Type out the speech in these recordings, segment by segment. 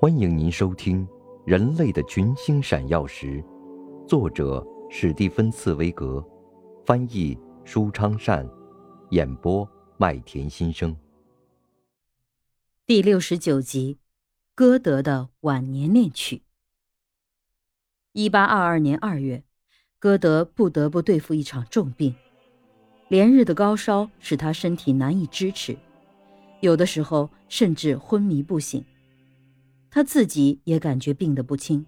欢迎您收听《人类的群星闪耀时》，作者史蒂芬·茨威格，翻译舒昌善，演播麦田心声。第六十九集，歌德的晚年恋曲。一八二二年二月，歌德不得不对付一场重病，连日的高烧使他身体难以支持，有的时候甚至昏迷不醒。他自己也感觉病得不轻，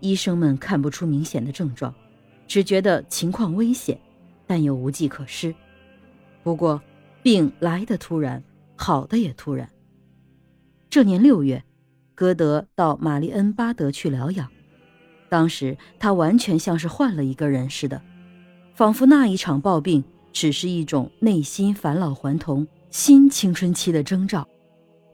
医生们看不出明显的症状，只觉得情况危险，但又无计可施。不过，病来的突然，好的也突然。这年六月，歌德到玛丽恩巴德去疗养，当时他完全像是换了一个人似的，仿佛那一场暴病只是一种内心返老还童、新青春期的征兆。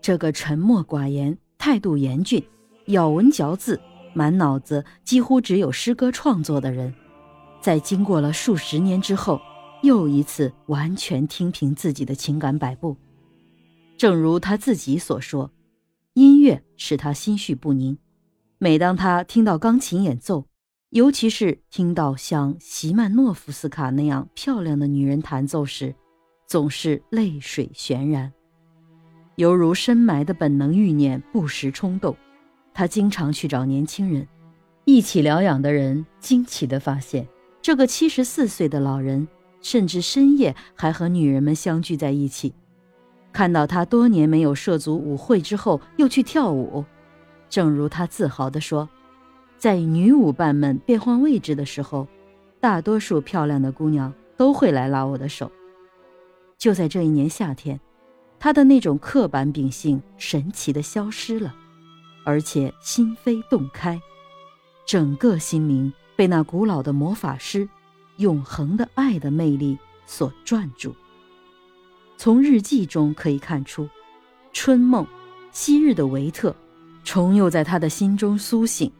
这个沉默寡言。态度严峻，咬文嚼字，满脑子几乎只有诗歌创作的人，在经过了数十年之后，又一次完全听凭自己的情感摆布。正如他自己所说，音乐使他心绪不宁。每当他听到钢琴演奏，尤其是听到像席曼诺夫斯卡那样漂亮的女人弹奏时，总是泪水潸然。犹如深埋的本能欲念不时冲动，他经常去找年轻人，一起疗养的人惊奇地发现，这个七十四岁的老人甚至深夜还和女人们相聚在一起。看到他多年没有涉足舞会之后又去跳舞，正如他自豪地说，在女舞伴们变换位置的时候，大多数漂亮的姑娘都会来拉我的手。就在这一年夏天。他的那种刻板秉性神奇的消失了，而且心扉洞开，整个心灵被那古老的魔法师永恒的爱的魅力所转住。从日记中可以看出，春梦、昔日的维特，重又在他的心中苏醒，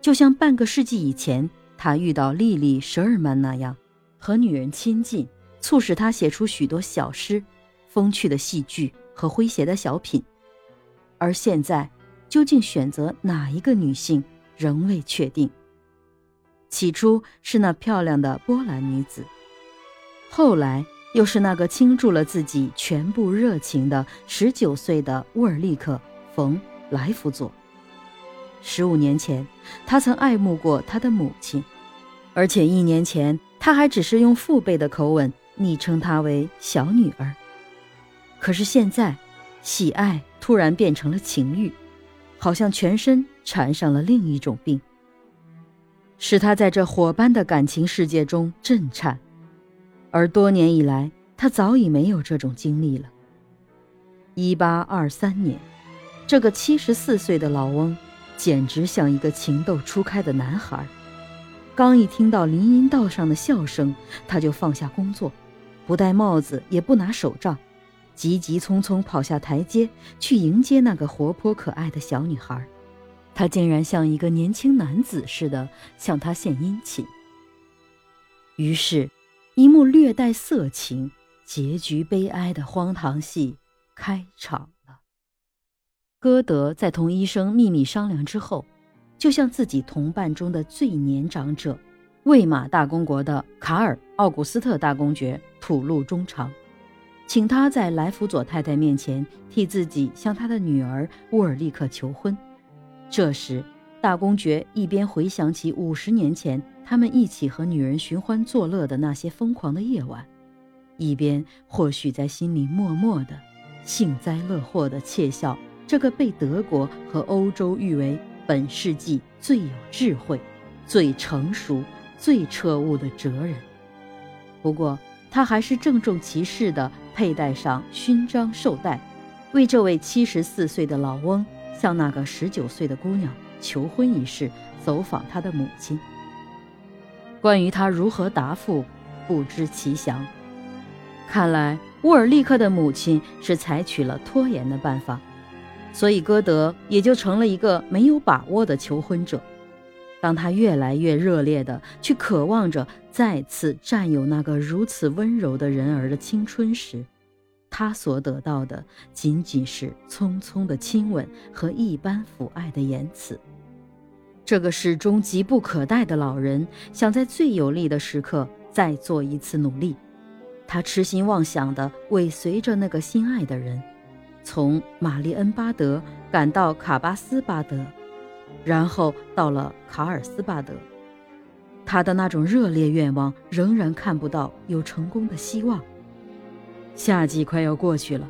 就像半个世纪以前他遇到莉莉·舍尔曼那样，和女人亲近，促使他写出许多小诗。风趣的戏剧和诙谐的小品，而现在究竟选择哪一个女性仍未确定。起初是那漂亮的波兰女子，后来又是那个倾注了自己全部热情的十九岁的沃尔利克·冯·莱弗佐。十五年前，他曾爱慕过他的母亲，而且一年前他还只是用父辈的口吻昵称她为“小女儿”。可是现在，喜爱突然变成了情欲，好像全身缠上了另一种病，使他在这火般的感情世界中震颤。而多年以来，他早已没有这种经历了。一八二三年，这个七十四岁的老翁，简直像一个情窦初开的男孩。刚一听到林荫道上的笑声，他就放下工作，不戴帽子，也不拿手杖。急急匆匆跑下台阶去迎接那个活泼可爱的小女孩，他竟然像一个年轻男子似的向她献殷勤。于是，一幕略带色情、结局悲哀的荒唐戏开场了。歌德在同医生秘密商量之后，就向自己同伴中的最年长者——魏玛大公国的卡尔·奥古斯特大公爵吐露衷肠。请他在莱弗佐太太面前替自己向他的女儿沃尔利克求婚。这时，大公爵一边回想起五十年前他们一起和女人寻欢作乐的那些疯狂的夜晚，一边或许在心里默默的幸灾乐祸地窃笑这个被德国和欧洲誉为本世纪最有智慧、最成熟、最彻悟的哲人。不过，他还是郑重其事的佩戴上勋章绶带，为这位七十四岁的老翁向那个十九岁的姑娘求婚一事走访他的母亲。关于他如何答复，不知其详。看来沃尔利克的母亲是采取了拖延的办法，所以歌德也就成了一个没有把握的求婚者。当他越来越热烈地去渴望着再次占有那个如此温柔的人儿的青春时，他所得到的仅仅是匆匆的亲吻和一般抚爱的言辞。这个始终急不可待的老人想在最有利的时刻再做一次努力。他痴心妄想地尾随着那个心爱的人，从玛丽恩巴德赶到卡巴斯巴德，然后到了卡尔斯巴德。他的那种热烈愿望仍然看不到有成功的希望。夏季快要过去了，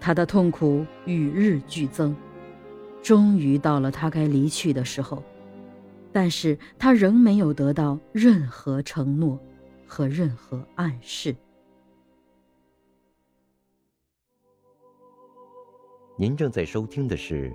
他的痛苦与日俱增。终于到了他该离去的时候，但是他仍没有得到任何承诺和任何暗示。您正在收听的是《